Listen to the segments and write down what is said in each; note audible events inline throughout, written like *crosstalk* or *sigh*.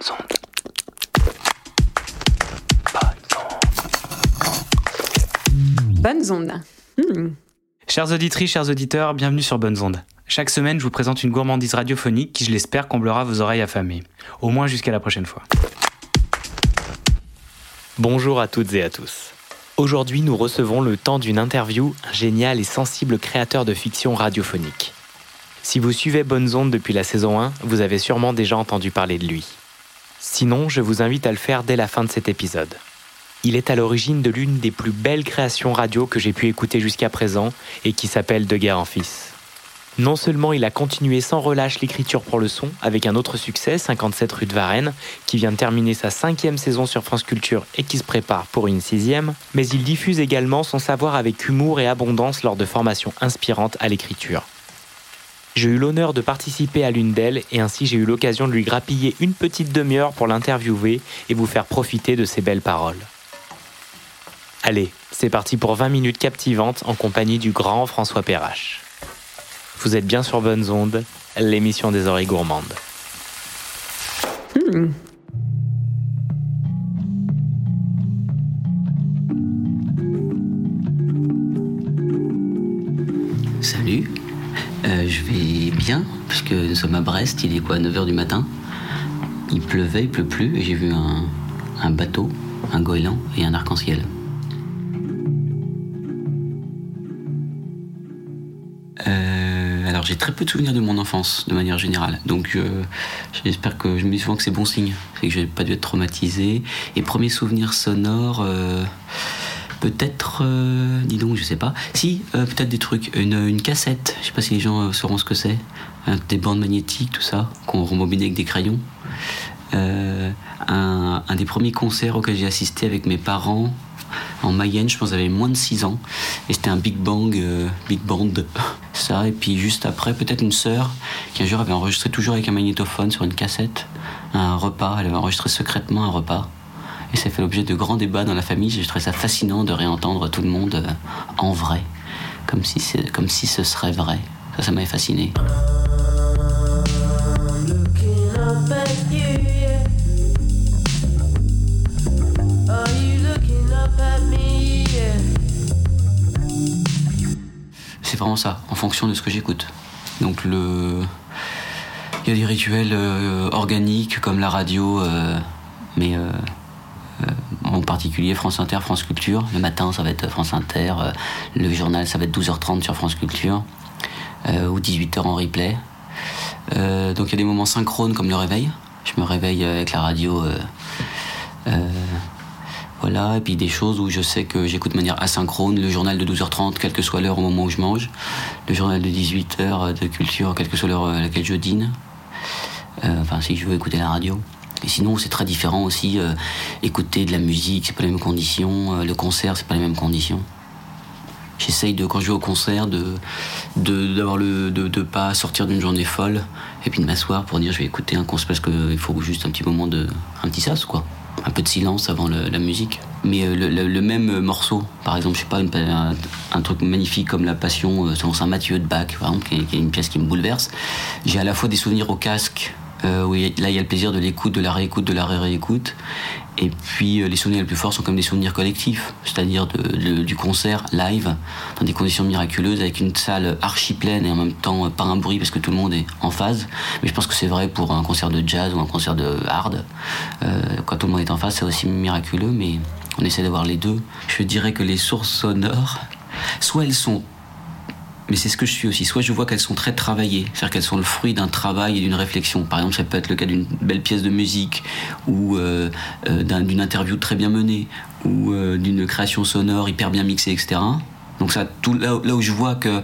Bonnes ondes. Bonnes ondes. Hmm. Chers auditrices, chers auditeurs, bienvenue sur Bonnes Ondes. Chaque semaine, je vous présente une gourmandise radiophonique qui, je l'espère, comblera vos oreilles affamées. Au moins jusqu'à la prochaine fois. Bonjour à toutes et à tous. Aujourd'hui, nous recevons le temps d'une interview un génial et sensible créateur de fiction radiophonique. Si vous suivez Bonnes Ondes depuis la saison 1, vous avez sûrement déjà entendu parler de lui. Sinon, je vous invite à le faire dès la fin de cet épisode. Il est à l'origine de l'une des plus belles créations radio que j'ai pu écouter jusqu'à présent et qui s'appelle De guerre en fils. Non seulement il a continué sans relâche l'écriture pour le son avec un autre succès, 57 rue de Varennes, qui vient de terminer sa cinquième saison sur France Culture et qui se prépare pour une sixième, mais il diffuse également son savoir avec humour et abondance lors de formations inspirantes à l'écriture. J'ai eu l'honneur de participer à l'une d'elles et ainsi j'ai eu l'occasion de lui grappiller une petite demi-heure pour l'interviewer et vous faire profiter de ses belles paroles. Allez, c'est parti pour 20 minutes captivantes en compagnie du grand François Perrache. Vous êtes bien sur Bonnes Ondes, l'émission des oreilles gourmandes. Hmm. Je vais bien, puisque nous sommes à Brest, il est quoi, 9h du matin? Il pleuvait, il pleut plus, et j'ai vu un, bateau, un goéland et un arc-en-ciel. Euh, alors j'ai très peu de souvenirs de mon enfance, de manière générale. Donc euh, j'espère que je me dis souvent que c'est bon signe, c'est que j'ai pas dû être traumatisé. Et premier souvenir sonore, euh, peut-être, euh, dis donc, je sais pas. Si, euh, peut-être des trucs, une, une cassette. Je sais pas si les gens euh, sauront ce que c'est. Des bandes magnétiques, tout ça, qu'on rembobinait avec des crayons. Un, des premiers concerts auxquels j'ai assisté avec mes parents en Mayenne, je pense j'avais moins de 6 ans. Et c'était un Big Bang, Big Band. *laughs* Ça, et puis juste après, peut-être une sœur qui un jour avait enregistré toujours avec un magnétophone sur une cassette un repas. Elle avait enregistré secrètement un repas. Et ça fait l'objet de grands débats dans la famille. J'ai trouvé ça fascinant de réentendre tout le monde euh, en vrai. Comme si, comme si ce serait vrai. Ça, ça m'avait fasciné. C'est vraiment ça, en fonction de ce que j'écoute. Donc le. Il y a des rituels euh, organiques comme la radio, euh, mais euh, en particulier France Inter, France Culture. Le matin, ça va être France Inter. euh, le journal, ça va être 12h30 sur France Culture. euh, ou 18h en replay. Euh, donc il y a des moments synchrones comme le réveil. Je me réveille avec la radio. euh, euh, voilà, et puis des choses où je sais que j'écoute de manière asynchrone, le journal de 12h30, quelle que soit l'heure au moment où je mange, le journal de 18h de culture, quelle que soit l'heure à laquelle je dîne, Euh, enfin si je veux écouter la radio. Sinon c'est très différent aussi, euh, écouter de la musique, c'est pas les mêmes conditions, euh, le concert, c'est pas les mêmes conditions. J'essaye de, quand je vais au concert, de de d'avoir le de, de pas sortir d'une journée folle et puis de m'asseoir pour dire je vais écouter un concert parce qu'il faut juste un petit moment de un petit sas quoi. Un peu de silence avant la musique. Mais euh, le, même morceau par exemple je sais pas un, truc magnifique comme la Passion selon Saint Matthieu de Bach par qui est une pièce qui me bouleverse. J'ai à la fois des souvenirs au casque euh, là il y a le plaisir de l'écoute de la réécoute de la ré-réécoute et puis euh, les souvenirs les plus forts sont comme des souvenirs collectifs, c'est-à-dire du concert live dans des conditions miraculeuses avec une salle archi pleine et en même temps euh, pas un bruit parce que tout le monde est en phase. Mais je pense que c'est vrai pour un concert de jazz ou un concert de hard. Euh, quand tout le monde est en phase, c'est aussi miraculeux, mais on essaie d'avoir les deux. Je dirais que les sources sonores, soit elles sont mais c'est ce que je suis aussi. Soit je vois qu'elles sont très travaillées, c'est-à-dire qu'elles sont le fruit d'un travail et d'une réflexion. Par exemple, ça peut être le cas d'une belle pièce de musique ou euh, euh, d'un- d'une interview très bien menée ou euh, d'une création sonore hyper bien mixée, etc. Donc ça, tout là, où- je vois que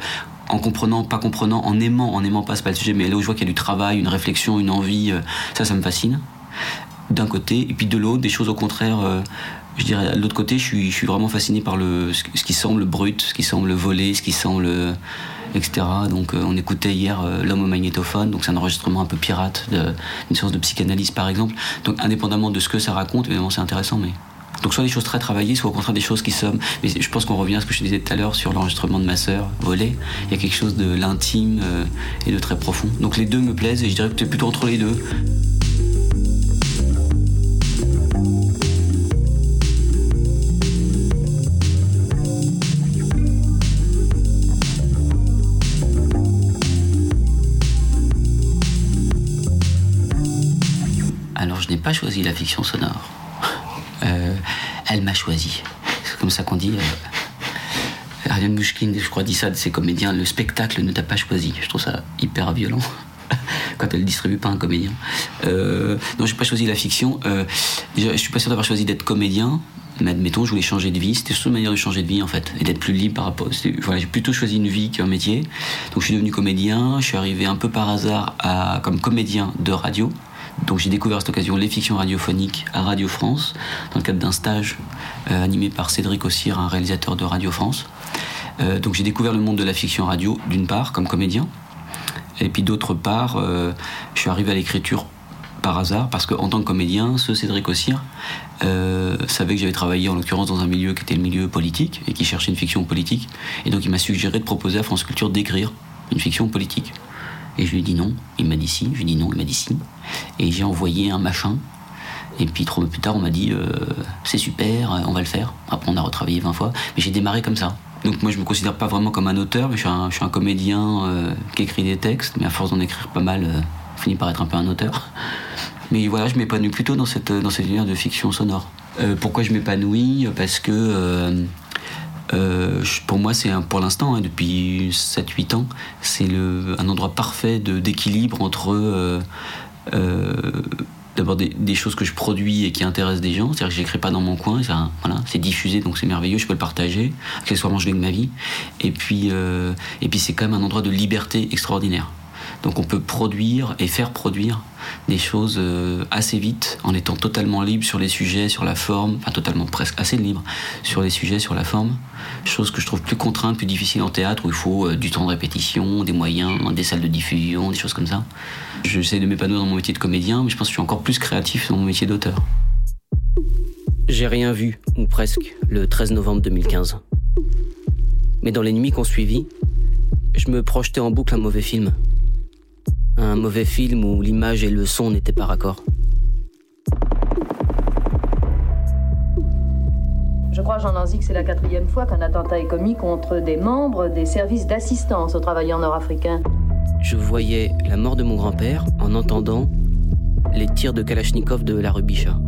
en comprenant, pas comprenant, en aimant, en aimant pas, c'est pas le sujet, mais là où je vois qu'il y a du travail, une réflexion, une envie, ça, ça me fascine. D'un côté, et puis de l'autre, des choses au contraire. Je dirais, de l'autre côté, je suis, vraiment fasciné par le, ce, qui semble brut, ce qui semble volé, ce qui semble. etc. Donc, euh, on écoutait hier euh, L'homme au magnétophone, donc c'est un enregistrement un peu pirate, de- une séance de psychanalyse par exemple. Donc, indépendamment de ce que ça raconte, évidemment, c'est intéressant, mais. Donc, soit des choses très travaillées, soit au contraire des choses qui sont. Mais je pense qu'on revient à ce que je disais tout à l'heure sur l'enregistrement de ma sœur, volé. Il y a quelque chose de l'intime euh, et de très profond. Donc, les deux me plaisent et je dirais que c'est plutôt entre les deux. Je n'ai pas choisi la fiction sonore. Euh, elle m'a choisi. C'est comme ça qu'on dit. Euh, Ariane Mouchkine, je crois, dit ça de ses comédiens le spectacle ne t'a pas choisi. Je trouve ça hyper violent *laughs* quand elle distribue pas un comédien. Euh, non, j'ai pas choisi la fiction. Euh, déjà, je suis pas sûr d'avoir choisi d'être comédien. Mais admettons, je voulais changer de vie. C'était une manière de changer de vie, en fait, et d'être plus libre par rapport. Voilà, j'ai plutôt choisi une vie qu'un métier. Donc, je suis devenu comédien. Je suis arrivé un peu par hasard à, comme comédien de radio. Donc, j'ai découvert à cette occasion les fictions radiophoniques à Radio France, dans le cadre d'un stage euh, animé par Cédric Ossir, un réalisateur de Radio France. Euh, donc, j'ai découvert le monde de la fiction radio, d'une part, comme comédien. Et puis d'autre part, euh, je suis arrivé à l'écriture par hasard, parce qu'en tant que comédien, ce Cédric Ossir euh, savait que j'avais travaillé en l'occurrence dans un milieu qui était le milieu politique, et qui cherchait une fiction politique. Et donc il m'a suggéré de proposer à France Culture d'écrire une fiction politique. Et je lui ai dit non, il m'a dit si, je lui ai dit non, il m'a dit si. Et j'ai envoyé un machin. Et puis trois mois plus tard, on m'a dit euh, c'est super, euh, on va le faire. Après, on a retravaillé 20 fois. Mais j'ai démarré comme ça. Donc moi, je me considère pas vraiment comme un auteur, mais je suis un, comédien euh, qui écrit des textes. Mais à force d'en écrire pas mal, euh, je finis par être un peu un auteur. *laughs* Mais voilà, je m'épanouis plutôt dans cette dans cet univers de fiction sonore. Pourquoi je m'épanouis? Parce que euh, je- pour moi, c'est pour l'instant, hein, depuis 7-8 ans, c'est un endroit parfait d'équilibre entre euh, euh, d'abord des, choses que je produis et qui intéressent des gens, c'est-à-dire que j'écris pas dans mon coin, ça, voilà, c'est diffusé donc c'est merveilleux, je peux le partager, accessoirement je gagne ma vie, et puis, euh, et puis c'est quand même un endroit de liberté extraordinaire. Donc on peut produire et faire produire des choses euh, assez vite en étant totalement libre sur les sujets, sur la forme, enfin totalement presque assez libre sur les sujets, sur la forme. Chose que je trouve plus contrainte, plus difficile en théâtre où il faut euh, du temps de répétition, des moyens, des salles de diffusion, des choses comme ça. J'essaie de m'épanouir dans mon métier de comédien, mais je pense que je suis encore plus créatif dans mon métier d'auteur. J'ai rien vu, ou presque, le 13 novembre 2015. Mais dans les nuits qu'on suivit, je me projetais en boucle un mauvais film. Un mauvais film où l'image et le son n'étaient pas raccords. Je crois, Jean Lanzy, que c'est la quatrième fois qu'un attentat est commis contre des membres des services d'assistance aux travailleurs nord-africains. Je voyais la mort de mon grand-père en entendant les tirs de Kalachnikov de la rue Bichat.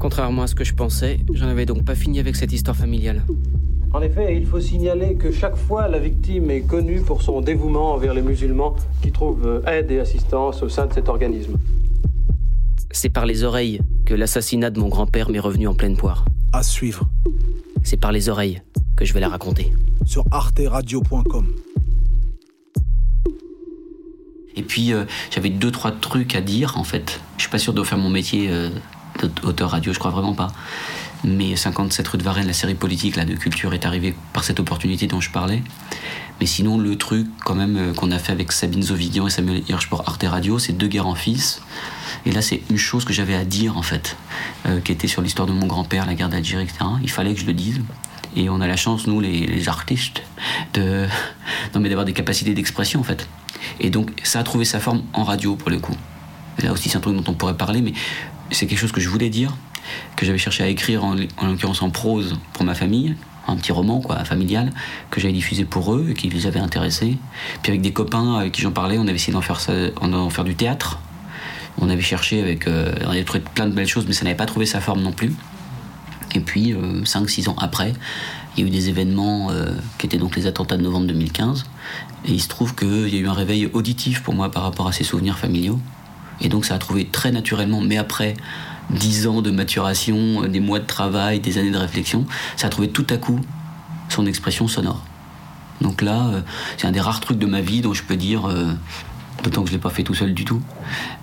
Contrairement à ce que je pensais, j'en avais donc pas fini avec cette histoire familiale. En effet, il faut signaler que chaque fois, la victime est connue pour son dévouement envers les musulmans qui trouvent euh, aide et assistance au sein de cet organisme. C'est par les oreilles que l'assassinat de mon grand-père m'est revenu en pleine poire. À suivre C'est par les oreilles que je vais la raconter. sur arteradio.com. Et puis euh, j'avais deux trois trucs à dire en fait. Je suis pas sûr de faire mon métier euh, d'auteur radio, je crois vraiment pas. Mais 57 rue de Varennes, la série politique là de culture est arrivée par cette opportunité dont je parlais. Mais sinon le truc quand même euh, qu'on a fait avec Sabine Zovidian et Samuel Hirsch pour Arte Radio, c'est deux guerres en fils. Et là c'est une chose que j'avais à dire en fait, euh, qui était sur l'histoire de mon grand-père, la guerre d'Algérie, etc. Il fallait que je le dise. Et on a la chance, nous, les, les artistes, de, *laughs* non, mais d'avoir des capacités d'expression, en fait. Et donc, ça a trouvé sa forme en radio, pour le coup. Là aussi, c'est un truc dont on pourrait parler, mais c'est quelque chose que je voulais dire, que j'avais cherché à écrire, en, en l'occurrence en prose, pour ma famille, un petit roman, quoi, familial, que j'avais diffusé pour eux, et qui les avait intéressés. Puis avec des copains avec qui j'en parlais, on avait essayé d'en faire, ça, d'en faire du théâtre. On avait cherché avec... euh, on avait trouvé plein de belles choses, mais ça n'avait pas trouvé sa forme non plus. Et puis, 5-6 ans après, il y a eu des événements euh, qui étaient donc les attentats de novembre 2015. Et il se trouve qu'il y a eu un réveil auditif pour moi par rapport à ces souvenirs familiaux. Et donc ça a trouvé très naturellement, mais après 10 ans de maturation, euh, des mois de travail, des années de réflexion, ça a trouvé tout à coup son expression sonore. Donc là, euh, c'est un des rares trucs de ma vie dont je peux dire, euh, d'autant que je ne l'ai pas fait tout seul du tout,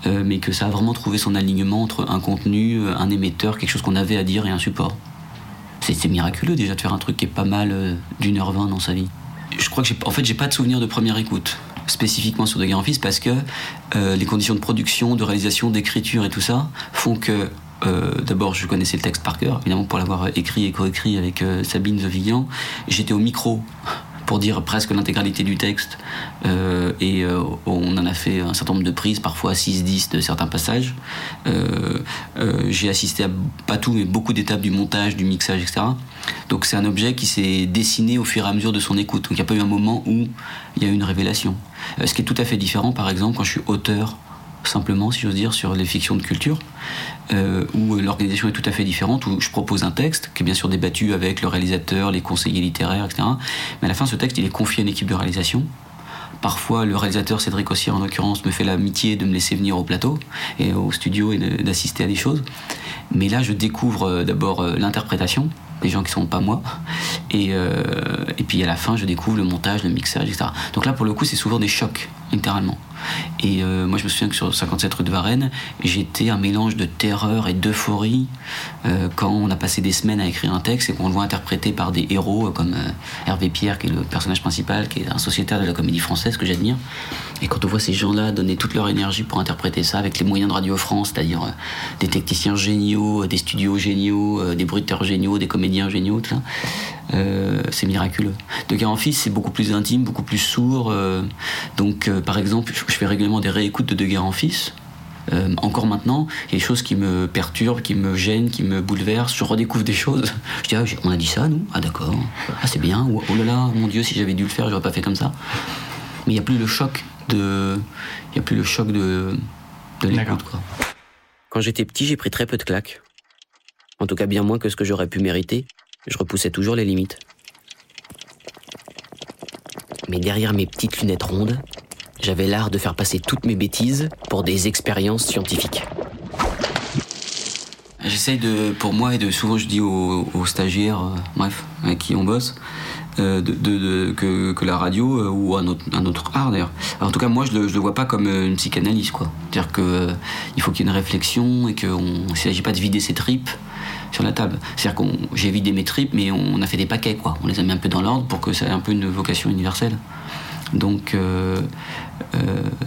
mais que ça a vraiment trouvé son alignement entre un contenu, un émetteur, quelque chose qu'on avait à dire et un support. C'est miraculeux déjà de faire un truc qui est pas mal d'une heure vingt dans sa vie. Je crois que j'ai, en fait, j'ai pas de souvenir de première écoute spécifiquement sur De Guerre en Fils parce que euh, les conditions de production, de réalisation, d'écriture et tout ça font que euh, d'abord je connaissais le texte par cœur, évidemment pour l'avoir écrit et coécrit avec euh, Sabine Zovigan. J'étais au micro pour dire presque l'intégralité du texte euh, et euh, on en a fait un certain nombre de prises, parfois 6-10 de certains passages. Euh, J'ai assisté à pas tout mais beaucoup d'étapes du montage, du mixage, etc. Donc c'est un objet qui s'est dessiné au fur et à mesure de son écoute. Donc il n'y a pas eu un moment où il y a eu une révélation. Ce qui est tout à fait différent par exemple quand je suis auteur simplement, si j'ose dire, sur les fictions de culture, euh, où l'organisation est tout à fait différente, où je propose un texte qui est bien sûr débattu avec le réalisateur, les conseillers littéraires, etc. Mais à la fin, ce texte, il est confié à une équipe de réalisation. Parfois, le réalisateur Cédric Ossier, en l'occurrence, me fait l'amitié de me laisser venir au plateau et au studio et d'assister à des choses. Mais là, je découvre euh, d'abord euh, l'interprétation des gens qui sont pas moi. Et, et puis à la fin, je découvre le montage, le mixage, etc. Donc là, pour le coup, c'est souvent des chocs, littéralement. Et euh, moi, je me souviens que sur 57 rue de Varennes, j'étais un mélange de terreur et d'euphorie euh, quand on a passé des semaines à écrire un texte et qu'on le voit interprété par des héros euh, comme Hervé Pierre, qui est le personnage principal, qui est un sociétaire de la comédie française que j'admire. Et quand on voit ces gens-là donner toute leur énergie pour interpréter ça avec les moyens de Radio France, c'est-à-dire des techniciens géniaux, des studios géniaux, des bruiteurs géniaux, des comédiens géniaux, tout ça, c'est miraculeux. De en Fils, c'est beaucoup plus intime, beaucoup plus sourd. donc, par exemple, je, je fais régulièrement des réécoutes de De Guerre en Fils. Euh, encore maintenant, il y a des choses qui me perturbent, qui me gênent, qui me bouleversent. Je redécouvre des choses. *laughs* Je dis, ah, on a dit ça, nous Ah, d'accord. Ah, c'est bien. Ou, oh là là, mon Dieu, si j'avais dû le faire, j'aurais pas fait comme ça. Mais il n'y a plus le choc de. Il n'y a plus le choc de, de l'écoute, quoi. Quand j'étais petit, j'ai pris très peu de claques. En tout cas, bien moins que ce que j'aurais pu mériter. Je repoussais toujours les limites. Mais derrière mes petites lunettes rondes, j'avais l'art de faire passer toutes mes bêtises pour des expériences scientifiques. J'essaye de, pour moi, et de souvent je dis aux, stagiaires, euh, bref, avec qui on bosse, euh, que, que la radio euh, ou un autre, art d'ailleurs. En tout cas, moi, je le, le vois pas comme une psychanalyse, quoi. C'est-à-dire que euh, il faut qu'il y ait une réflexion et qu'il ne s'agit pas de vider ses tripes sur la table. C'est-à-dire qu'on, j'ai vidé mes tripes, mais on a fait des paquets, quoi. On les a mis un peu dans l'ordre pour que ça ait un peu une vocation universelle. Donc, euh, euh,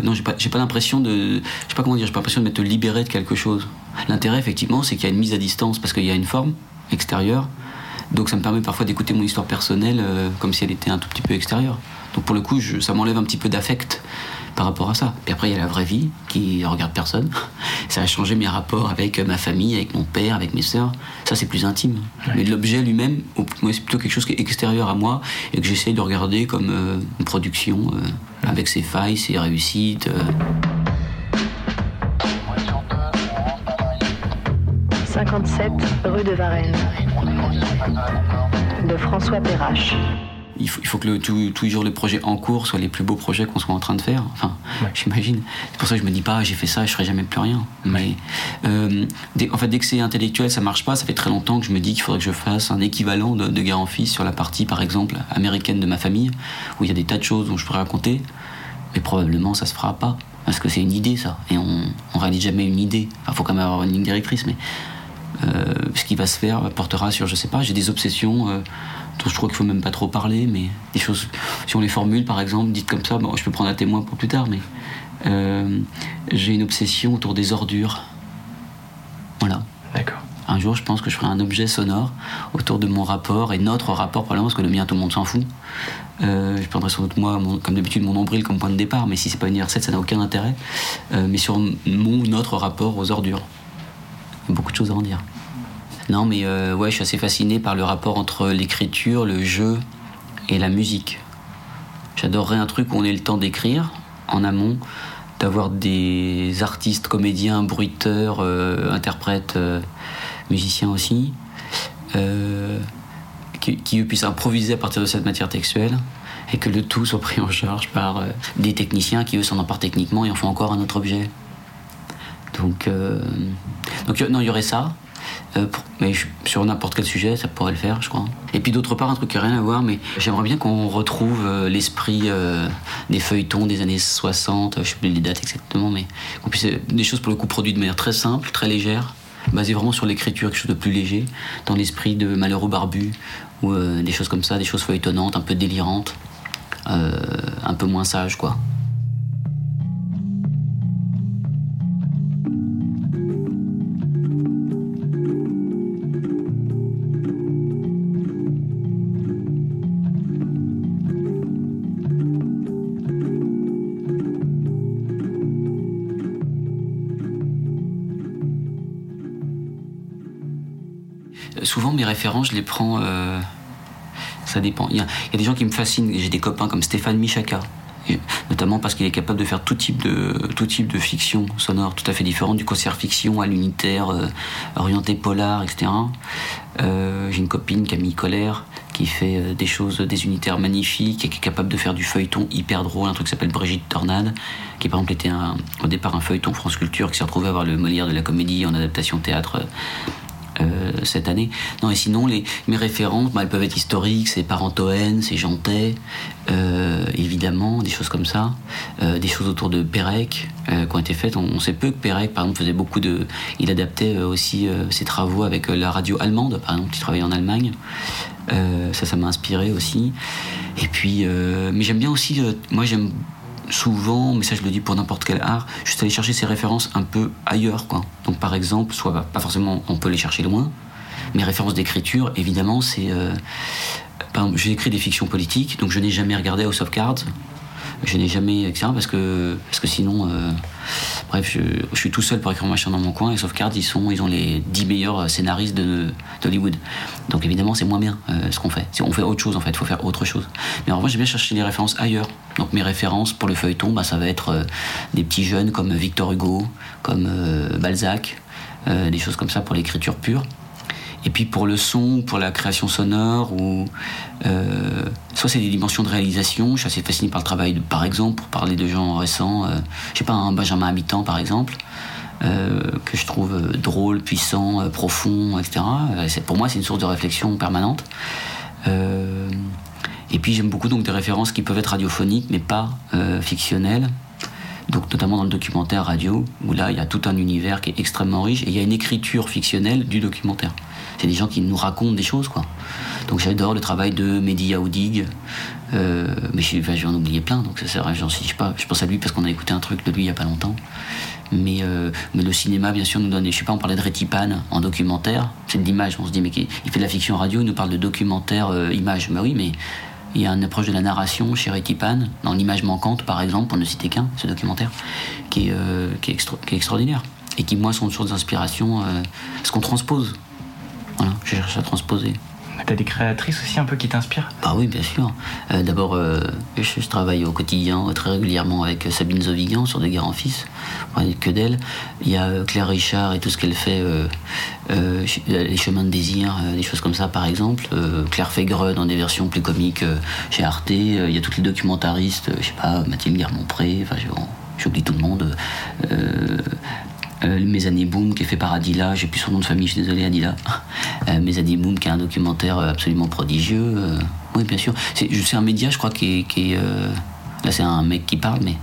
non, j'ai pas, pas l'impression de. Je sais pas comment dire, j'ai pas l'impression de m'être libéré de quelque chose. L'intérêt, effectivement, c'est qu'il y a une mise à distance parce qu'il y a une forme extérieure. Donc, ça me permet parfois d'écouter mon histoire personnelle euh, comme si elle était un tout petit peu extérieure. Donc, pour le coup, je- ça m'enlève un petit peu d'affect par rapport à ça. Puis après, il y a la vraie vie qui regarde personne. *laughs* Ça a changé mes rapports avec ma famille, avec mon père, avec mes sœurs. Ça, c'est plus intime. Mais l'objet lui-même, c'est plutôt quelque chose qui est extérieur à moi et que j'essaye de regarder comme euh, une production euh, avec ses failles, ses réussites. euh. 57 rue de Varennes. De François Perrache. Il faut, il faut que le, tous tous les jours les projets en cours soient les plus beaux projets qu'on soit en train de faire. Enfin, j'imagine. C'est pour ça que je me dis pas, j'ai fait ça, je ferai jamais plus rien. Mais euh, dès- en fait, dès que c'est intellectuel, ça marche pas. Ça fait très longtemps que je me dis qu'il faudrait que je fasse un équivalent de, de Guerre en Fils sur la partie, par exemple, américaine de ma famille, où il y a des tas de choses dont je pourrais raconter. Mais probablement, ça se fera pas. Parce que c'est une idée, ça. Et on, on réalise jamais une idée. Il faut quand même avoir une ligne directrice, mais euh, ce qui va se faire portera sur, je sais pas, j'ai des obsessions euh, dont je crois qu'il faut même pas trop parler, mais des choses, si on les formule par exemple, dites comme ça, bon, je peux prendre un témoin pour plus tard, mais euh, j'ai une obsession autour des ordures. Voilà. D'accord. Un jour, je pense que je ferai un objet sonore autour de mon rapport et notre rapport, probablement, parce que le mien, tout le monde s'en fout. Euh, je prendrai sans doute, moi, mon- comme d'habitude, mon nombril comme point de départ, mais si c'est pas universel, ça n'a aucun intérêt. Euh, mais sur mon, notre rapport aux ordures. Il y a beaucoup de choses à en dire. Non, mais euh, ouais, je suis assez fasciné par le rapport entre l'écriture, le jeu et la musique. J'adorerais un truc où on ait le temps d'écrire en amont, d'avoir des artistes, comédiens, bruiteurs, euh, interprètes, euh, musiciens aussi, qui, qui puissent improviser à partir de cette matière textuelle et que le tout soit pris en charge par des techniciens qui eux s'en emparent techniquement et en font encore un autre objet. Donc, donc non, il y aurait ça. Euh, mais sur n'importe quel sujet, ça pourrait le faire, je crois. Et puis d'autre part, un truc qui n'a rien à voir, mais j'aimerais bien qu'on retrouve euh, l'esprit euh, des feuilletons des années 60, je sais plus les dates exactement, mais qu'on puisse des choses pour le coup produites de manière très simple, très légère, basées vraiment sur l'écriture, quelque chose de plus léger, dans l'esprit de Malheureux Barbu, ou des choses comme ça, des choses feuilletonnantes, un peu délirantes, un peu moins sages, quoi. Souvent mes références, je les prends. euh, ça dépend. Il y, a, des gens qui me fascinent. J'ai des copains comme Stéphane Michaka. Notamment parce qu'il est capable de faire tout type de, tout type de fiction sonore tout à fait différente, du concert fiction à l'unitaire, euh, orienté polar, etc. Euh, J'ai une copine, Camille Colère, qui fait des choses, des unitaires magnifiques et qui est capable de faire du feuilleton hyper drôle, un truc qui s'appelle Brigitte Tornade, qui par exemple était au départ un feuilleton France Culture, qui s'est retrouvé à avoir le Molière de la comédie en adaptation théâtre. Euh, cette année. Non, et sinon, les, mes références, bah, elles peuvent être historiques, c'est Parentoen, c'est Jantet, euh, évidemment, des choses comme ça, Euh, des choses autour de Pérec qui ont été faites. On, on sait peu que Pérec, par exemple, faisait beaucoup de. Il adaptait aussi ses travaux avec la radio allemande, par exemple, qui travaillait en Allemagne. Ça, ça m'a inspiré aussi. Et puis, mais j'aime bien aussi, moi j'aime souvent, mais ça je le dis pour n'importe quel art, juste aller chercher ses références un peu ailleurs, quoi. Donc par exemple, soit bah, pas forcément, on peut les chercher loin. Mes références d'écriture, évidemment, c'est, euh, j'ai écrit des fictions politiques, donc je n'ai jamais regardé House of Cards. Je n'ai jamais, etc. Parce que, parce que sinon, euh, bref, je, suis tout seul pour écrire machin dans mon coin. Et House of Cards, ils, sont, ils ont les 10 meilleurs scénaristes d'Hollywood. Donc évidemment, c'est moins bien euh, ce qu'on fait. On fait autre chose en fait, il faut faire autre chose. Mais en vrai, j'aime bien chercher les références ailleurs. Donc mes références pour le feuilleton, bah, ça va être euh, des petits jeunes comme Victor Hugo, comme Balzac, des choses comme ça pour l'écriture pure. Et puis pour le son, pour la création sonore, ou euh, soit c'est des dimensions de réalisation. Je suis assez fasciné par le travail, de, par exemple, pour parler de gens récents. Euh, je sais pas, un Benjamin Habitant par exemple, euh, que je trouve euh, drôle, puissant, profond, etc. Pour moi, c'est une source de réflexion permanente. Et puis j'aime beaucoup donc des références qui peuvent être radiophoniques, mais pas fictionnelles. Donc notamment dans le documentaire radio, où là il y a tout un univers qui est extrêmement riche et il y a une écriture fictionnelle du documentaire. C'est des gens qui nous racontent des choses, quoi. Donc j'adore le travail de Mehdi Yaoudig, euh, mais je, enfin, je vais en oublier plein, donc ça sert à j'en sais pas. Je pense à lui parce qu'on a écouté un truc de lui il y a pas longtemps. Mais, euh, mais le cinéma, bien sûr, nous donne. Je sais pas, on parlait de Rétipan en documentaire. C'est de l'image. On se dit, mais il fait de la fiction radio, il nous parle de documentaire euh, image. Bah oui, mais il y a une approche de la narration chez Rétipan, dans l'image manquante, par exemple, pour ne citer qu'un, ce documentaire, qui est, euh, extraordinaire. Et qui, moi, sont une source d'inspiration. ce qu'on transpose. Voilà, je cherche à transposer. T'as des créatrices aussi un peu qui t'inspirent? Bah oui, bien sûr. Euh, D'abord, euh, je, je travaille au quotidien euh, très régulièrement avec Sabine Zovigan sur De Guerre en Fils. Que d'elle. Il y a Claire Richard et tout ce qu'elle fait, euh, Les Chemins de Désir, des choses comme ça par exemple. Claire Fégreux dans des versions plus comiques chez Arte. Il y a tous les documentaristes, je sais pas, Mathilde Guermont-Pré, enfin j'oublie tout le monde. Euh, Mes années Boom qui est fait par Adila, j'ai plus son nom de famille, je suis désolé Adila. Mes années Boom qui est un documentaire euh, absolument prodigieux. euh, oui, bien sûr. C'est un média, je crois, qui est. là, c'est un mec qui parle, mais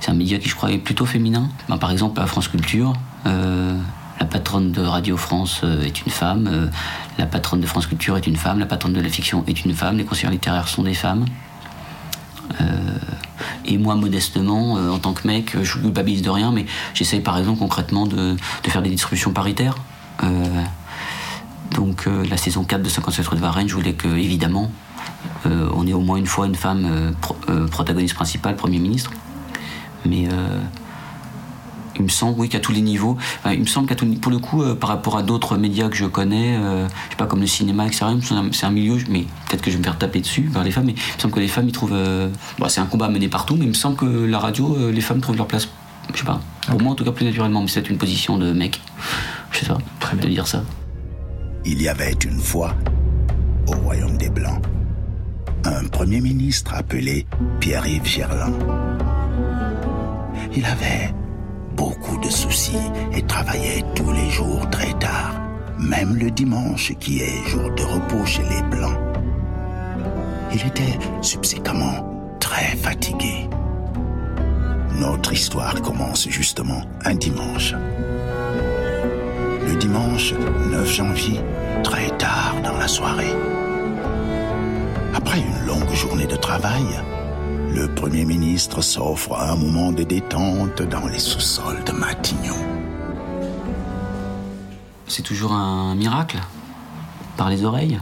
c'est un média qui, je crois, est plutôt féminin. Ben, par exemple, à France Culture, la patronne de Radio France est une femme, la patronne de France Culture est une femme, la patronne de la fiction est une femme, les conseillers littéraires sont des femmes. Euh, et moi, modestement, euh, en tant que mec, je culpabilise de rien, mais j'essaye par exemple concrètement de, faire des distributions paritaires. Euh, donc la saison 4 de 57 rue de Varennes, je voulais que, évidemment, on ait au moins une fois une femme pro- protagoniste principale, Premier ministre. Mais il me semble, oui, qu'à tous les niveaux, enfin, il me semble qu'à tous les- pour le coup, euh, par rapport à d'autres médias que je connais, euh, je sais pas, comme le cinéma, etc., c'est un milieu, mais peut-être que je vais me faire taper dessus par les femmes, mais il me semble que les femmes, ils trouvent. euh, bon, c'est un combat mené partout, mais il me semble que la radio, euh, les femmes trouvent leur place, je sais pas, pour moi en tout cas plus naturellement, mais c'est une position de mec, je sais pas, de dire ça. Il y avait une fois, au royaume des Blancs, un premier ministre appelé Pierre-Yves Gerland. Il avait de soucis et travaillait tous les jours très tard, même le dimanche qui est jour de repos chez les Blancs. Il était subséquemment très fatigué. Notre histoire commence justement un dimanche. Le dimanche 9 janvier, très tard dans la soirée. Après une longue journée de travail, le Premier ministre s'offre un moment de détente dans les sous-sols de Matignon. c'est toujours un miracle par les oreilles.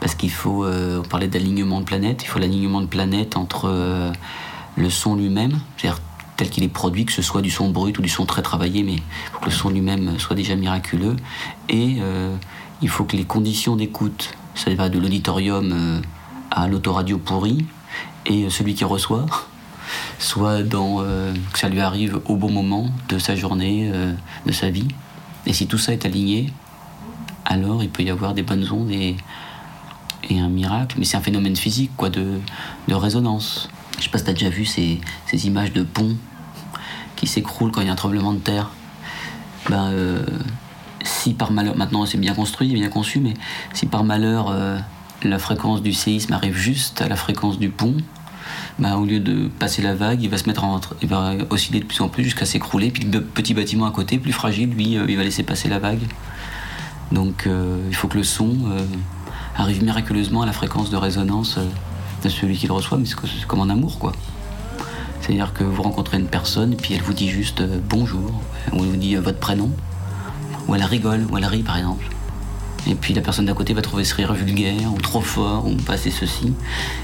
Parce qu'il faut, euh, on parlait d'alignement de planète, il faut l'alignement de planète entre euh, le son lui-même, c'est-à-dire tel qu'il est produit, que ce soit du son brut ou du son très travaillé, mais faut que le son lui-même soit déjà miraculeux. Et euh, il faut que les conditions d'écoute, ça va de l'auditorium à l'autoradio pourri, et celui qui reçoit, soit dans, euh, que ça lui arrive au bon moment de sa journée, euh, de sa vie. Et si tout ça est aligné, alors il peut y avoir des bonnes ondes et, un miracle. Mais c'est un phénomène physique, quoi, de, résonance. Je sais pas si t'as déjà vu ces, images de ponts qui s'écroulent quand il y a un tremblement de terre. Ben, euh, si par malheur, maintenant c'est bien construit, bien conçu, mais si par malheur euh, la fréquence du séisme arrive juste à la fréquence du pont, ben, au lieu de passer la vague, il va se mettre en, il va osciller de plus en plus jusqu'à s'écrouler. Puis le petit bâtiment à côté, plus fragile, lui, euh, il va laisser passer la vague. Donc euh, il faut que le son euh, arrive miraculeusement à la fréquence de résonance de celui qui le reçoit, mais c'est comme en amour, quoi. C'est-à-dire que vous rencontrez une personne, puis elle vous dit juste bonjour, ou elle vous dit votre prénom, ou elle rigole, ou elle rit par exemple. Et puis la personne d'à côté va trouver ce rire vulgaire, ou trop fort, ou passer ceci.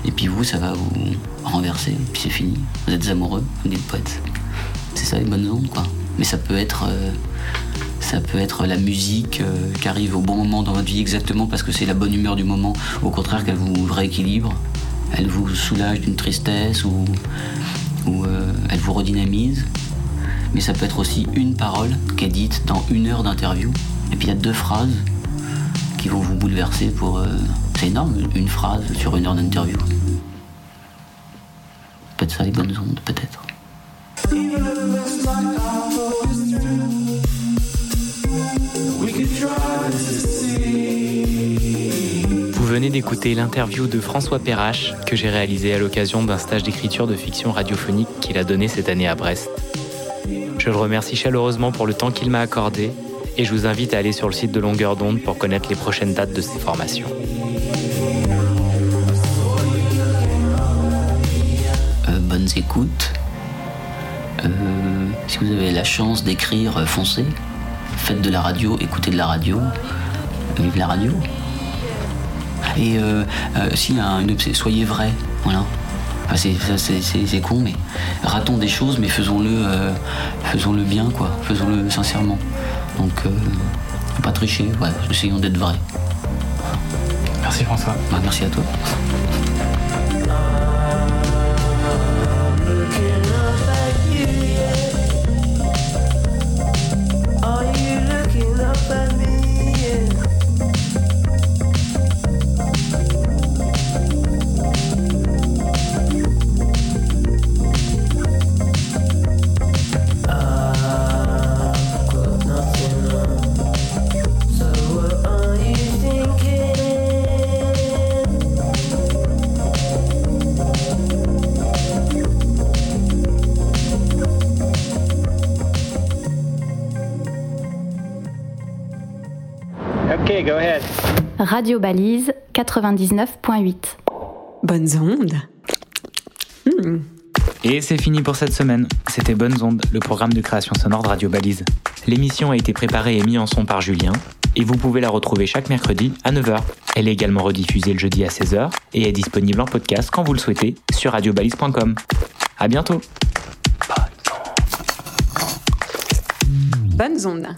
Et puis vous, ça va vous renverser, et puis c'est fini. Vous êtes amoureux, vous dites poète. C'est ça les bonnes ondes, quoi. Mais ça peut être. euh, ça peut être la musique euh, qui arrive au bon moment dans votre vie exactement parce que c'est la bonne humeur du moment. Au contraire, qu'elle vous rééquilibre, elle vous soulage d'une tristesse ou, ou euh, elle vous redynamise. Mais ça peut être aussi une parole qui est dite dans une heure d'interview. Et puis il y a deux phrases qui vont vous bouleverser pour. euh, c'est énorme, une phrase sur une heure d'interview. Peut-être ça les bonnes ondes, peut-être. Vous venez d'écouter l'interview de François Perrache que j'ai réalisé à l'occasion d'un stage d'écriture de fiction radiophonique qu'il a donné cette année à Brest. Je le remercie chaleureusement pour le temps qu'il m'a accordé et je vous invite à aller sur le site de Longueur d'onde pour connaître les prochaines dates de ses formations. Euh, bonnes écoutes. Euh, si vous avez la chance d'écrire, euh, foncez. Faites de la radio, écoutez de la radio. Vive la radio. Et euh, s'il y a une soyez vrai. Voilà. C'est, con, mais ratons des choses, mais faisons-le, faisons-le bien, quoi. Faisons-le sincèrement. Donc, euh, faut pas tricher. Ouais, essayons d'être vrais. Merci François. Bah, merci à toi. Ok, go ahead. Radio Balise 99.8. Bonnes ondes. Hmm. Et c'est fini pour cette semaine. C'était Bonnes Ondes, le programme de création sonore de Radio Balise. L'émission a été préparée et mise en son par Julien, et vous pouvez la retrouver chaque mercredi à 9h. Elle est également rediffusée le jeudi à 16h et est disponible en podcast quand vous le souhaitez sur radiobalise.com. À bientôt. Bonnes ondes.